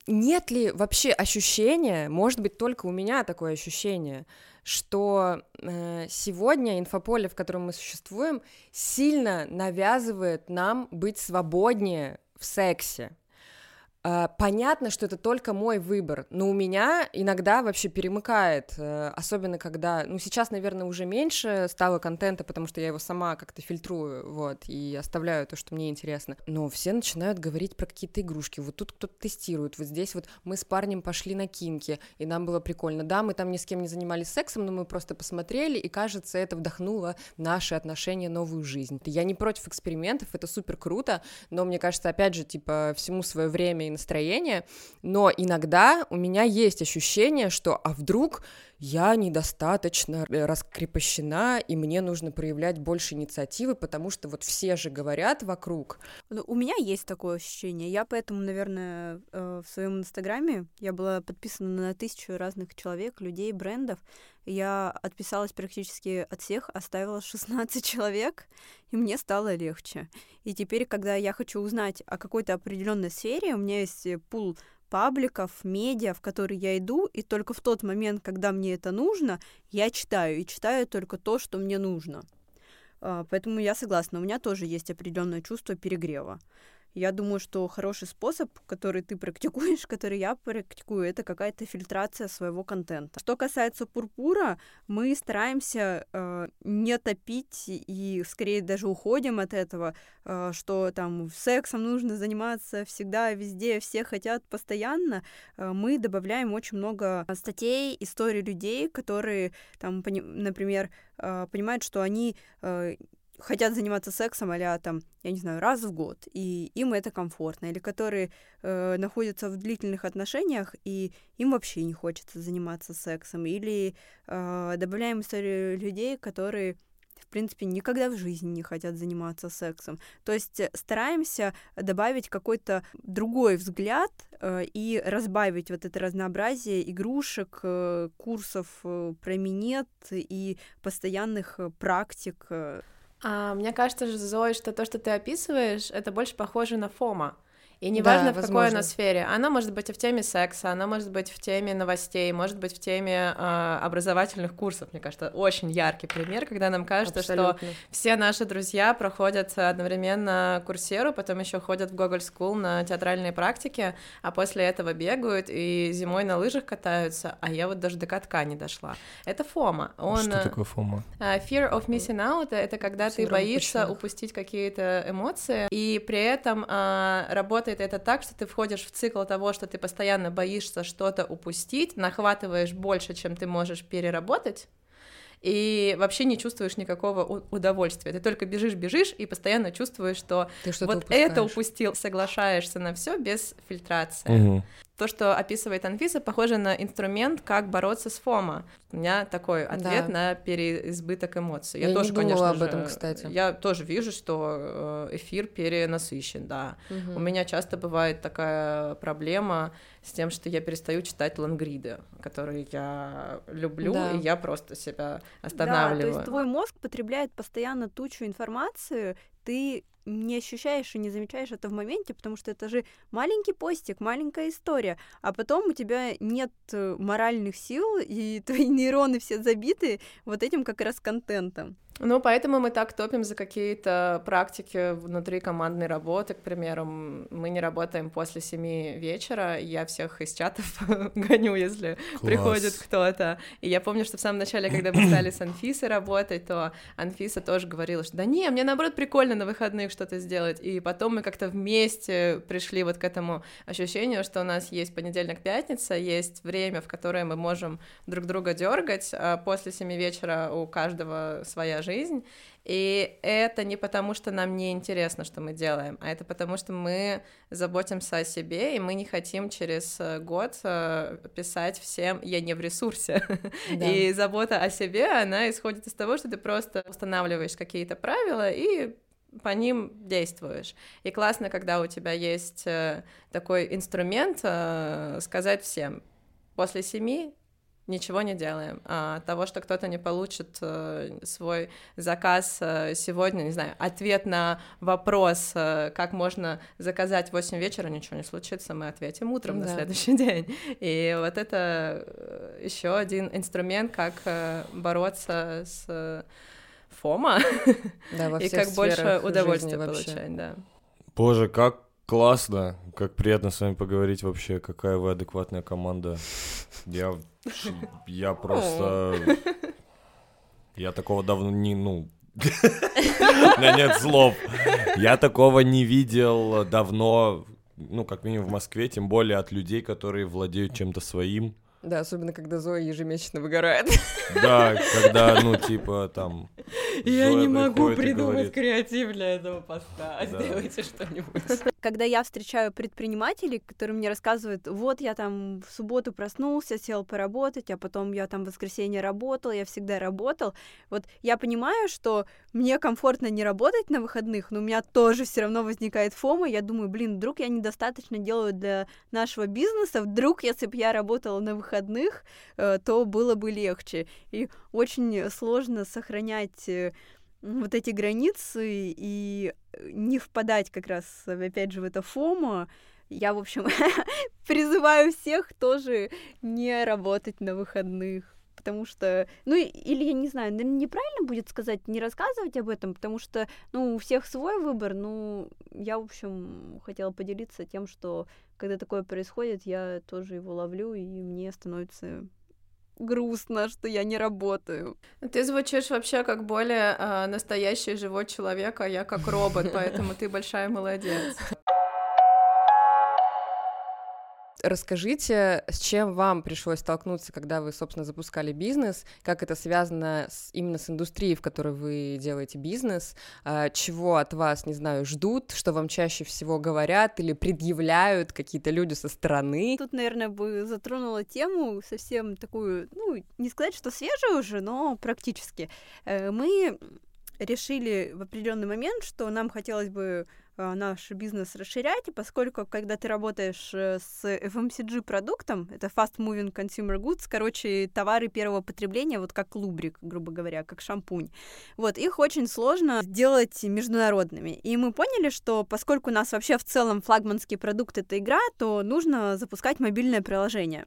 Нет ли вообще ощущения, может быть, только у меня такое ощущение, что э, сегодня инфополе, в котором мы существуем, сильно навязывает нам быть свободнее в сексе. А, понятно, что это только мой выбор, но у меня иногда вообще перемыкает, э, особенно когда, ну, сейчас, наверное, уже меньше стало контента, потому что я его сама как-то фильтрую, вот, и оставляю то, что мне интересно. Но все начинают говорить про какие-то игрушки, вот тут кто-то тестирует, вот здесь вот мы с парнем пошли на кинки, и нам было прикольно. Да, мы там ни с кем не занимались сексом, но мы просто посмотрели, и, кажется, это вдохнуло наши отношения, новую жизнь. Я не против экспериментов, это супер круто, но мне кажется, опять же, типа, всему свое время настроение, но иногда у меня есть ощущение, что а вдруг я недостаточно раскрепощена, и мне нужно проявлять больше инициативы, потому что вот все же говорят вокруг. Ну, у меня есть такое ощущение. Я поэтому, наверное, э, в своем инстаграме я была подписана на тысячу разных человек, людей, брендов. Я отписалась практически от всех, оставила 16 [laughs] человек, и мне стало легче. И теперь, когда я хочу узнать о какой-то определенной сфере, у меня есть пул пабликов, медиа, в которые я иду, и только в тот момент, когда мне это нужно, я читаю, и читаю только то, что мне нужно. А, поэтому я согласна, у меня тоже есть определенное чувство перегрева. Я думаю, что хороший способ, который ты практикуешь, [laughs] который я практикую, это какая-то фильтрация своего контента. Что касается пурпура, мы стараемся э, не топить и скорее даже уходим от этого, э, что там сексом нужно заниматься всегда, везде, все хотят постоянно. Э, мы добавляем очень много статей, историй людей, которые там, например, э, понимают, что они э, хотят заниматься сексом, а там, я не знаю, раз в год, и им это комфортно, или которые э, находятся в длительных отношениях, и им вообще не хочется заниматься сексом, или э, добавляем историю людей, которые в принципе, никогда в жизни не хотят заниматься сексом. То есть э, стараемся добавить какой-то другой взгляд э, и разбавить вот это разнообразие игрушек, э, курсов э, про минет и постоянных э, практик. А, мне кажется, Зои, что то, что ты описываешь, это больше похоже на Фома. И неважно, да, в какой она сфере. Она может быть и в теме секса, она может быть в теме новостей, может быть в теме э, образовательных курсов. Мне кажется, очень яркий пример, когда нам кажется, Абсолютно. что все наши друзья проходят одновременно курсеру, потом еще ходят в Google School на театральные практики, а после этого бегают и зимой на лыжах катаются, а я вот даже до катка не дошла. Это Фома. А Он, что такое Фома? Uh, fear of missing out — это когда Синдром ты боишься упущенных. упустить какие-то эмоции, и при этом uh, работает работает это так, что ты входишь в цикл того, что ты постоянно боишься что-то упустить, нахватываешь больше, чем ты можешь переработать, и вообще не чувствуешь никакого удовольствия. Ты только бежишь, бежишь и постоянно чувствуешь, что вот упускаешь. это упустил, соглашаешься на все без фильтрации. Угу. То, что описывает Анфиса, похоже на инструмент, как бороться с ФОМа. У меня такой ответ да. на переизбыток эмоций. Я, я тоже, не конечно об этом, кстати. Я тоже вижу, что э, эфир перенасыщен, да. Угу. У меня часто бывает такая проблема с тем, что я перестаю читать лангриды, которые я люблю, да. и я просто себя останавливаю. Да, то есть твой мозг потребляет постоянно тучу информации, ты не ощущаешь и не замечаешь это в моменте, потому что это же маленький постик, маленькая история, а потом у тебя нет э, моральных сил, и [laughs] твои нейроны все забиты вот этим как раз контентом. Ну, поэтому мы так топим за какие-то практики внутри командной работы. К примеру, мы не работаем после семи вечера. Я всех из чатов [laughs] гоню, если Класс. приходит кто-то. И я помню, что в самом начале, когда мы стали с Анфисой работать, то Анфиса тоже говорила, что да не, мне наоборот прикольно на выходных что-то сделать. И потом мы как-то вместе пришли вот к этому ощущению, что у нас есть понедельник-пятница, есть время, в которое мы можем друг друга дергать. А после семи вечера у каждого своя жизнь, и это не потому, что нам не интересно, что мы делаем, а это потому, что мы заботимся о себе, и мы не хотим через э, год э, писать всем «я не в ресурсе». [laughs] Да. И забота о себе, она исходит из того, что ты просто устанавливаешь какие-то правила и по ним действуешь. И классно, когда у тебя есть э, такой инструмент сказать всем, после семи ничего не делаем. А, того, что кто-то не получит э, свой заказ э, сегодня, не знаю, ответ на вопрос, э, как можно заказать в 8 вечера, ничего не случится, мы ответим утром да. на следующий [laughs] день. И вот это еще один инструмент, как бороться с фома [laughs] да, и как больше удовольствия получать, да. Боже, как классно, как приятно с вами поговорить вообще, какая вы адекватная команда. Я я просто... [laughs] Я такого давно не, ну... [laughs] Меня нет слов. Я такого не видел давно, ну, как минимум в Москве, тем более от людей, которые владеют чем-то своим. Да, особенно когда Зоя ежемесячно выгорает. Да, когда, [laughs] ну, типа, там... Я Зоя не могу придумать говорит... креатив для этого поста. Да. Сделайте что-нибудь. [laughs] Когда я встречаю предпринимателей, которые мне рассказывают, вот я там в субботу проснулся, сел поработать, а потом я там в воскресенье работал, я всегда работал. Вот я понимаю, что мне комфортно не работать на выходных, но у меня тоже все равно возникает фома. Я думаю, блин, вдруг я недостаточно делаю для нашего бизнеса, вдруг, если бы я работала на выходных, выходных, э, то было бы легче. И очень сложно сохранять э, вот эти границы и не впадать как раз, опять же, в это фомо. Я, в общем, [laughs] призываю всех тоже не работать на выходных потому что, ну, или я не знаю, наверное, неправильно будет сказать, не рассказывать об этом, потому что, ну, у всех свой выбор, ну, я, в общем, хотела поделиться тем, что когда такое происходит, я тоже его ловлю, и мне становится грустно, что я не работаю. Ты звучишь вообще как более э, настоящий живой человек, а я как робот, поэтому ты большая молодец. [laughs] Расскажите, с чем вам пришлось столкнуться, когда вы, собственно, запускали бизнес, как это связано с, именно с индустрией, в которой вы делаете бизнес, а, чего от вас, не знаю, ждут, что вам чаще всего говорят или предъявляют какие-то люди со стороны. Тут, наверное, бы затронула тему совсем такую, ну, не сказать, что свежую уже, но практически. Э, мы решили в определенный момент, что нам хотелось бы наш бизнес расширять, и поскольку, когда ты работаешь э, с FMCG продуктом, это Fast Moving Consumer Goods, короче, товары первого потребления, вот как лубрик, грубо говоря, как шампунь, вот, их очень сложно сделать международными. И мы поняли, что поскольку у нас вообще в целом флагманский продукт — это игра, то нужно запускать мобильное приложение.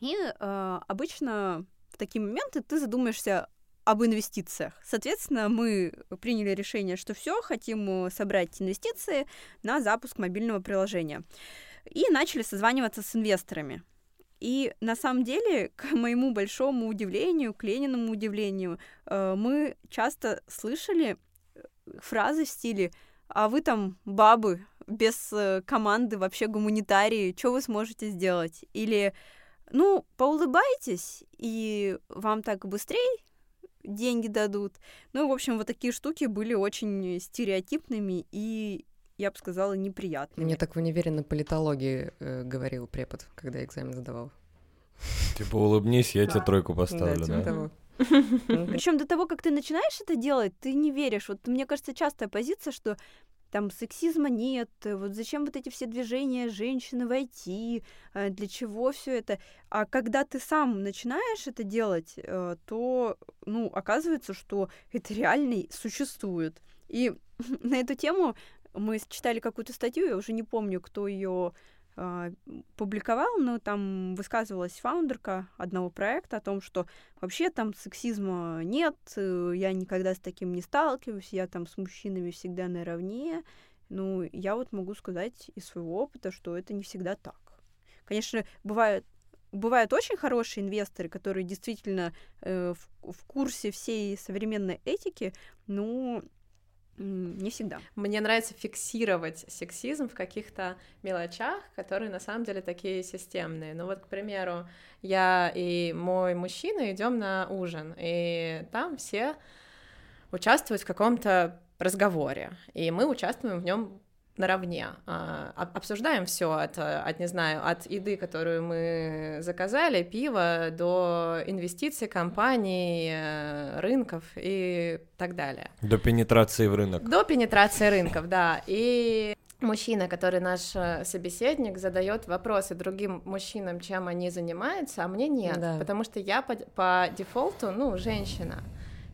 И э, обычно в такие моменты ты задумаешься об инвестициях. Соответственно, мы приняли решение, что все, хотим э, собрать инвестиции на запуск мобильного приложения. И начали созваниваться с инвесторами. И на самом деле, [laughs] к моему большому удивлению, к Лениному удивлению, э, мы часто слышали э, фразы в стиле «А вы там бабы, без команды, вообще гуманитарии, что вы сможете сделать?» Или «Ну, поулыбайтесь, и вам так быстрее деньги дадут. Ну, в общем, вот такие штуки были очень стереотипными и я бы сказала, неприятными. Мне так в универе на политологии э, говорил препод, когда экзамен задавал. Типа улыбнись, я тебе тройку поставлю, да? Типа Причем до того, как ты начинаешь это делать, ты не веришь. Вот мне кажется, частая позиция, что там сексизма нет, э, вот зачем вот эти все движения женщины войти, э, для чего все это. А когда ты сам начинаешь это делать, э, то, ну, оказывается, что это реально существует. И [laughs] на эту тему мы читали какую-то статью, я уже не помню, кто ее публиковал, но там высказывалась фаундерка одного проекта о том, что вообще там сексизма нет, э, я никогда с таким не сталкиваюсь, я там с мужчинами всегда наравне. Ну, я вот могу сказать из своего опыта, что это не всегда так. Конечно, бывают бывают очень хорошие инвесторы, которые действительно э, в, в курсе всей современной этики, но не всегда. Мне нравится фиксировать сексизм в каких-то мелочах, которые на самом деле такие системные. Ну вот, к примеру, я и мой мужчина идем на ужин, и там все участвуют в каком-то разговоре, и мы участвуем в нем наравне. А, обсуждаем все от, от, не знаю, от еды, которую мы заказали, пива, до инвестиций компаний, э, рынков и так далее. До пенетрации в рынок. До пенетрации рынков, да. И мужчина, который наш э, собеседник, задает вопросы другим мужчинам, чем они занимаются, а мне нет, да. потому что я по, по дефолту, ну, женщина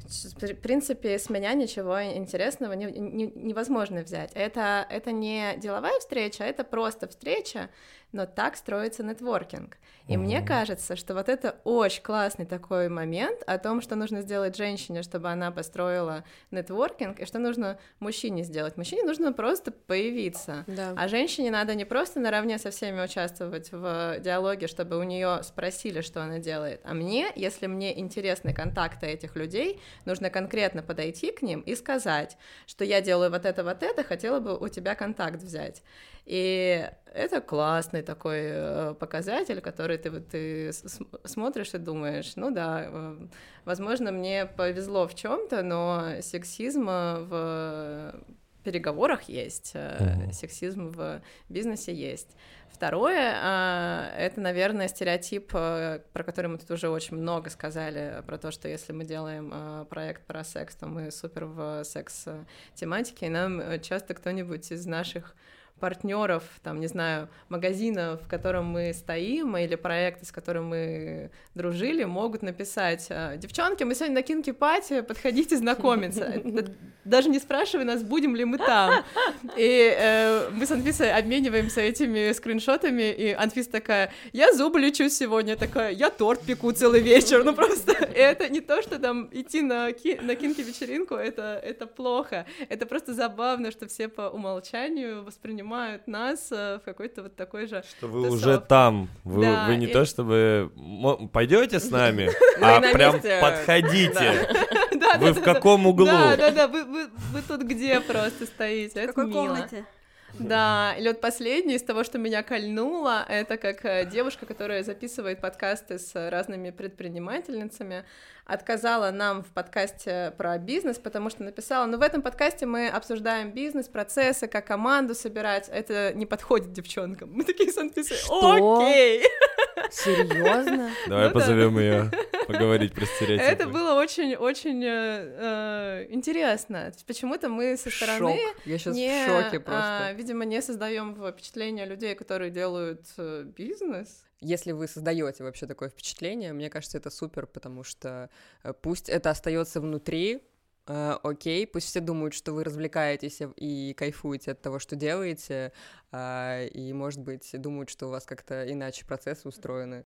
в принципе, с меня ничего интересного не, не, невозможно взять. Это, это не деловая встреча, это просто встреча, но так строится нетворкинг. И mm-hmm. мне кажется, что вот это очень классный такой момент о том, что нужно сделать женщине, чтобы она построила нетворкинг, и что нужно мужчине сделать. Мужчине нужно просто появиться, да. а женщине надо не просто наравне со всеми участвовать в диалоге, чтобы у нее спросили, что она делает, а мне, если мне интересны контакты этих людей, нужно конкретно подойти к ним и сказать, что я делаю вот это, вот это, хотела бы у тебя контакт взять. И это классный такой э, показатель, который ты, ты смотришь и думаешь, ну да, э, возможно, мне повезло в чем-то, но сексизм в переговорах есть, mm-hmm. сексизм в бизнесе есть. Второе, это, наверное, стереотип, про который мы тут уже очень много сказали, про то, что если мы делаем проект про секс, то мы супер в секс-тематике, и нам часто кто-нибудь из наших партнеров, там, не знаю, магазина, в котором мы стоим, или проекты, с которым мы дружили, могут написать, «А, девчонки, мы сегодня на кинки пати, подходите знакомиться. [laughs] Даже не спрашивай нас, будем ли мы там. И э, мы с Анфисой обмениваемся этими скриншотами, и Анфиса такая, я зубы лечу сегодня, такая, я торт пеку целый вечер, ну просто [laughs] это не то, что там идти на, ки на кинки-вечеринку, это, это плохо, это просто забавно, что все по умолчанию воспринимают принимают нас э, в какой-то вот такой же Что вы тусовке. уже там, вы, да, вы не и... то чтобы пойдете с нами, [laughs] а прям подходите. [laughs] Вы в каком углу? Да, да, да, вы тут где просто стоите, В какой комнате? Да, или вот последний из того, что меня кольнуло, это как э, девушка, которая записывает подкасты с разными предпринимательницами, отказала нам в подкасте про бизнес, потому что написала, ну в этом подкасте мы обсуждаем бизнес, процессы, как команду собирать, это не подходит девчонкам. Мы такие с Анфисой, окей. Серьезно? Давай ну позовем ее поговорить про стереотипы. Это было очень-очень э, э, интересно. Почему-то мы со стороны... Шок. Я сейчас не, в шоке просто. А, видимо, не создаем впечатление людей, которые делают э, бизнес. Если вы создаете вообще такое впечатление, мне кажется, это супер, потому что э, пусть это остается внутри, Uh, окей, пусть все думают, что вы развлекаетесь и кайфуете от того, что делаете, uh, и, может быть, думают, что у вас как-то иначе процессы устроены.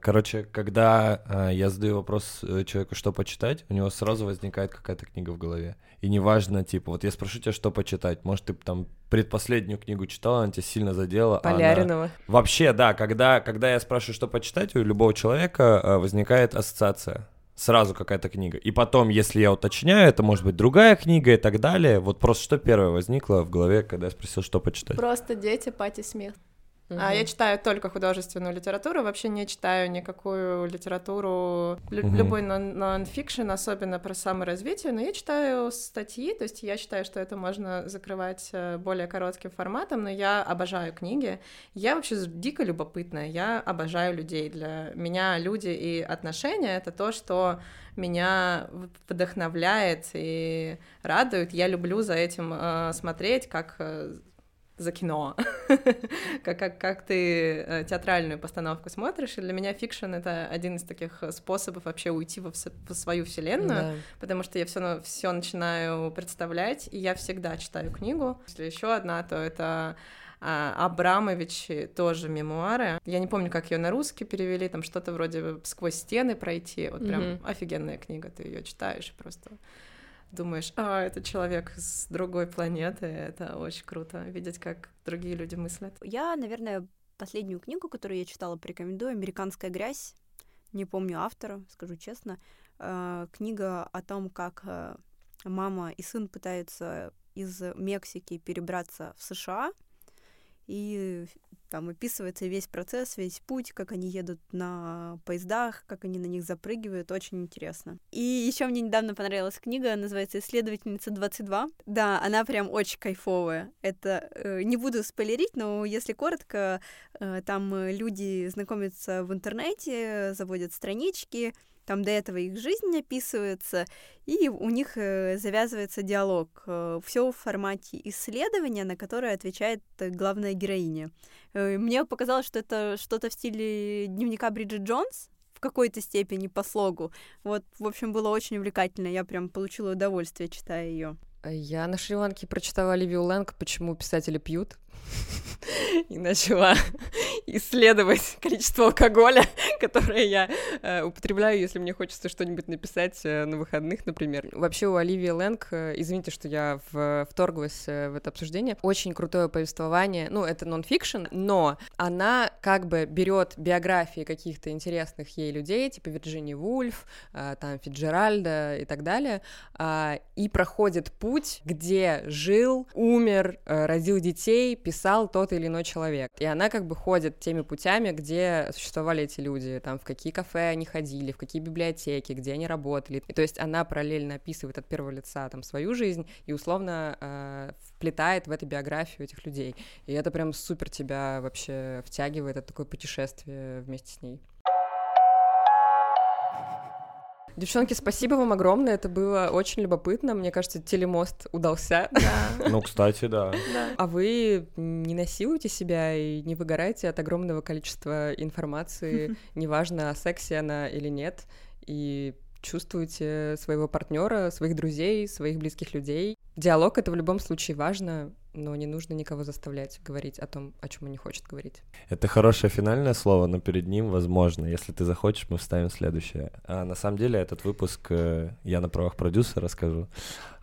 Короче, когда э, я задаю вопрос э, человеку, что почитать, у него сразу возникает какая-то книга в голове. И неважно, типа, вот я спрошу тебя, что почитать. Может, ты там предпоследнюю книгу читала, она тебя сильно задела. А Поляринова. Она... Вообще, да, когда, когда я спрашиваю, что почитать, у любого человека э, возникает ассоциация сразу какая-то книга. И потом, если я уточняю, это может быть другая книга и так далее. Вот просто что первое возникло в голове, когда я спросил, что почитать? Просто дети, Пати Смит. Угу. А я читаю только художественную литературу, вообще не читаю никакую литературу, угу. любой нон-фикшн, особенно про саморазвитие, но я читаю статьи, то есть я считаю, что это можно закрывать э, более коротким форматом, но я обожаю книги. Я вообще дико любопытная, я обожаю людей. Для меня люди и отношения — это то, что меня вдохновляет и радует. Я люблю за этим э, смотреть, как э, за кино, [laughs] как, как, как ты э, театральную постановку смотришь, и для меня фикшн — это один из таких способов вообще уйти во, в свою вселенную, да. потому что я все, все начинаю представлять, и я всегда читаю книгу. Если еще одна, то это а, Абрамович тоже мемуары. Я не помню, как ее на русский перевели, там что-то вроде сквозь стены пройти. Вот прям mm-hmm. офигенная книга, ты ее читаешь просто думаешь, а, это человек с другой планеты, это очень круто, видеть, как другие люди мыслят. Я, наверное, последнюю книгу, которую я читала, порекомендую, «Американская грязь», не помню автора, скажу честно, э, книга о том, как э, мама и сын пытаются из Мексики перебраться в США, и там описывается весь процесс, весь путь, как они едут на поездах, как они на них запрыгивают, очень интересно. И еще мне недавно понравилась книга, называется «Исследовательница 22». Да, она прям очень кайфовая. Это э, не буду спойлерить, но если коротко, э, там люди знакомятся в интернете, заводят странички, там до этого их жизнь описывается, и у них э, завязывается диалог. Э, Все в формате исследования, на которое отвечает главная героиня. Э, мне показалось, что это что-то в стиле дневника Бриджит Джонс, в какой-то степени по слогу. Вот, в общем, было очень увлекательно. Я прям получила удовольствие, читая ее. Я на Шри-Ланке прочитала Оливию Лэнг «Почему писатели пьют» [laughs] и начала [laughs] исследовать количество алкоголя, [laughs] которое я э, употребляю, если мне хочется что-нибудь написать э, на выходных, например. Вообще у Оливии Лэнг, э, извините, что я в, вторглась э, в это обсуждение, очень крутое повествование, ну, это нон-фикшн, но она как бы берет биографии каких-то интересных ей людей, типа Вирджинии Вульф, э, там Фиджеральда и так далее, э, и проходит путь, где жил, умер, э, родил детей, писал тот или иной человек. И она как бы ходит теми путями, где существовали эти люди, там, в какие кафе они ходили, в какие библиотеки, где они работали. И то есть она параллельно описывает от первого лица там свою жизнь и условно э, вплетает в эту биографию этих людей. И это прям супер тебя вообще втягивает, это такое путешествие вместе с ней. Девчонки, спасибо вам огромное, это было очень любопытно. Мне кажется, телемост удался. Да. Ну, кстати, да. да. А вы не насилуете себя и не выгораете от огромного количества информации, [laughs] неважно, о сексе она или нет, и чувствуете своего партнера, своих друзей, своих близких людей. Диалог это в любом случае важно, но не нужно никого заставлять говорить о том, о чем он не хочет говорить. Это хорошее финальное слово, но перед ним, возможно, если ты захочешь, мы вставим следующее. А на самом деле этот выпуск э, я на правах продюсера расскажу.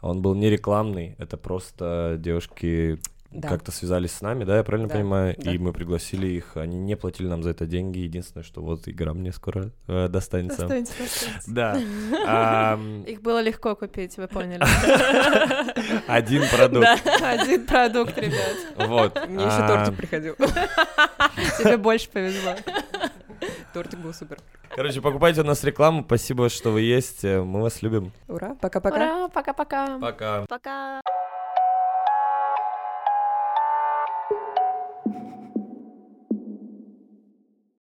Он был не рекламный, это просто девушки да. как-то связались с нами, да, я правильно да. понимаю? Да. И мы пригласили их, они не платили нам за это деньги. Единственное, что вот игра мне скоро э, достанется. Достанется, достанется. Да. [laughs] Их было легко купить, вы поняли. [laughs] Один продукт. [laughs] Один продукт, ребят. Вот. Мне еще тортик приходил. Тебе больше повезло. Тортик был супер. Короче, покупайте у нас рекламу. Спасибо, что вы есть. Мы вас любим. Ура, пока-пока. Ура, пока-пока. Пока. Пока.